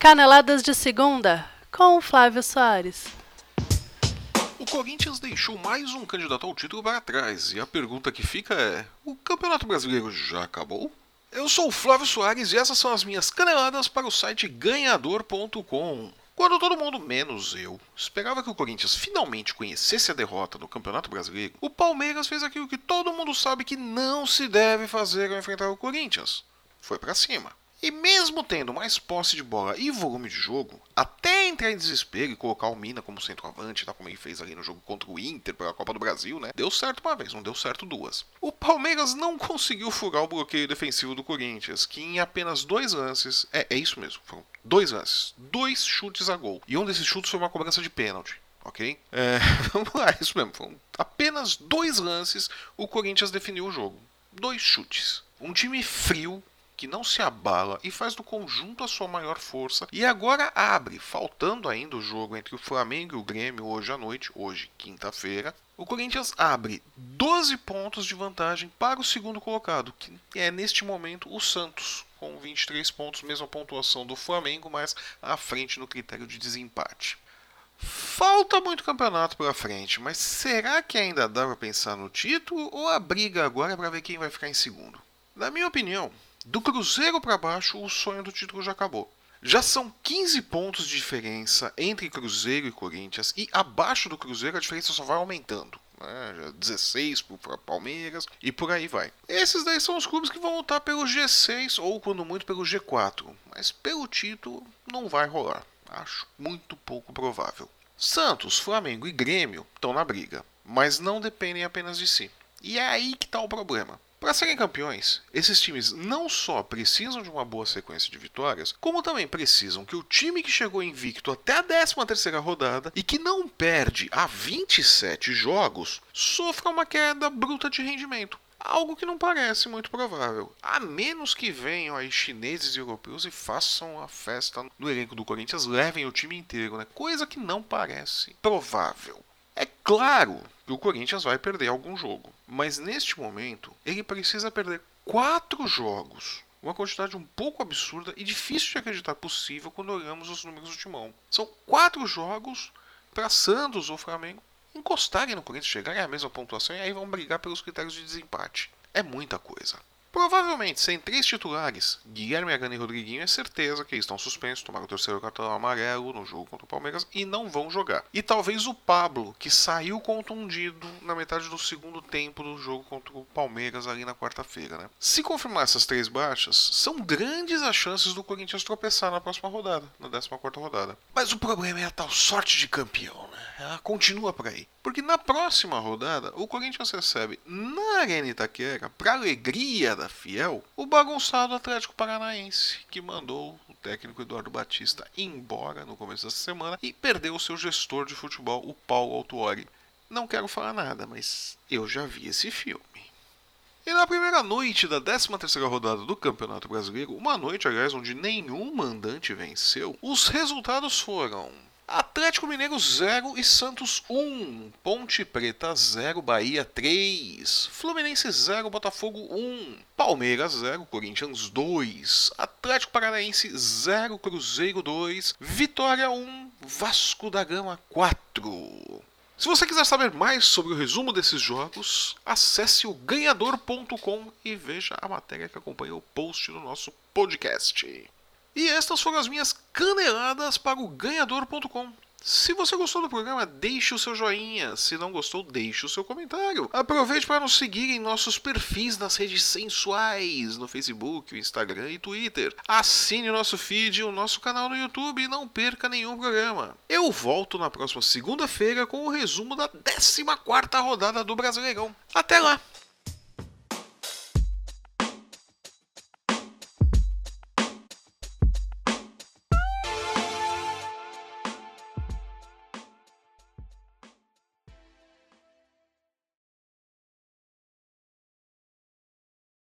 Caneladas de Segunda, com Flávio Soares. O Corinthians deixou mais um candidato ao título para trás, e a pergunta que fica é: o Campeonato Brasileiro já acabou? Eu sou o Flávio Soares e essas são as minhas caneladas para o site ganhador.com. Quando todo mundo, menos eu, esperava que o Corinthians finalmente conhecesse a derrota no Campeonato Brasileiro, o Palmeiras fez aquilo que todo mundo sabe que não se deve fazer ao enfrentar o Corinthians. Foi para cima. E mesmo tendo mais posse de bola e volume de jogo, até entrar em desespero e colocar o Mina como centroavante, tá como ele fez ali no jogo contra o Inter pela Copa do Brasil, né? Deu certo uma vez, não deu certo duas. O Palmeiras não conseguiu furar o bloqueio defensivo do Corinthians, que em apenas dois lances, é, é isso mesmo, foram dois lances, dois chutes a gol. E um desses chutes foi uma cobrança de pênalti ok? É, vamos lá, isso mesmo. Foram apenas dois lances o Corinthians definiu o jogo. Dois chutes. Um time frio, que não se abala e faz do conjunto a sua maior força. E agora abre, faltando ainda o jogo entre o Flamengo e o Grêmio hoje à noite, hoje, quinta-feira. O Corinthians abre 12 pontos de vantagem para o segundo colocado, que é neste momento o Santos, com 23 pontos, mesma pontuação do Flamengo, mas à frente no critério de desempate. Falta muito campeonato pela frente, mas será que ainda dá para pensar no título ou a briga agora é para ver quem vai ficar em segundo? Na minha opinião, do Cruzeiro para baixo, o sonho do título já acabou. Já são 15 pontos de diferença entre Cruzeiro e Corinthians, e abaixo do Cruzeiro a diferença só vai aumentando. Né? 16 para Palmeiras e por aí vai. Esses daí são os clubes que vão lutar pelo G6 ou, quando muito, pelo G4. Mas pelo título não vai rolar. Acho muito pouco provável. Santos, Flamengo e Grêmio estão na briga, mas não dependem apenas de si. E é aí que está o problema. Para serem campeões, esses times não só precisam de uma boa sequência de vitórias, como também precisam que o time que chegou invicto até a 13ª rodada e que não perde há 27 jogos sofra uma queda bruta de rendimento. Algo que não parece muito provável. A menos que venham aí chineses e europeus e façam a festa no elenco do Corinthians, levem o time inteiro, né? Coisa que não parece provável. É claro que o Corinthians vai perder algum jogo, mas neste momento ele precisa perder quatro jogos. Uma quantidade um pouco absurda e difícil de acreditar possível quando olhamos os números do timão. São quatro jogos para Santos ou Flamengo encostarem no Corinthians, chegarem à mesma pontuação e aí vão brigar pelos critérios de desempate. É muita coisa. Provavelmente, sem três titulares, Guilherme Agana e Rodriguinho é certeza que estão suspensos, tomaram o terceiro cartão amarelo no jogo contra o Palmeiras e não vão jogar. E talvez o Pablo, que saiu contundido na metade do segundo tempo do jogo contra o Palmeiras ali na quarta-feira. Né? Se confirmar essas três baixas, são grandes as chances do Corinthians tropeçar na próxima rodada, na 14 quarta rodada. Mas o problema é a tal sorte de campeão? Ela continua por aí. Porque na próxima rodada, o Corinthians recebe na Arena Itaquera, para alegria da Fiel, o bagunçado Atlético Paranaense, que mandou o técnico Eduardo Batista embora no começo dessa semana e perdeu o seu gestor de futebol, o Paulo Autuori. Não quero falar nada, mas eu já vi esse filme. E na primeira noite da 13ª rodada do Campeonato Brasileiro, uma noite, aliás, onde nenhum mandante venceu, os resultados foram Atlético Mineiro 0 e Santos 1. Ponte Preta 0, Bahia 3. Fluminense 0, Botafogo 1. Palmeiras 0, Corinthians 2. Atlético Paranaense 0, Cruzeiro 2. Vitória 1, Vasco da Gama 4. Se você quiser saber mais sobre o resumo desses jogos, acesse o ganhador.com e veja a matéria que acompanha o post do nosso podcast. E estas foram as minhas caneladas para o ganhador.com. Se você gostou do programa, deixe o seu joinha. Se não gostou, deixe o seu comentário. Aproveite para nos seguir em nossos perfis nas redes sensuais, no Facebook, Instagram e Twitter. Assine o nosso feed e o nosso canal no YouTube e não perca nenhum programa. Eu volto na próxima segunda-feira com o resumo da 14ª rodada do Brasileirão. Até lá!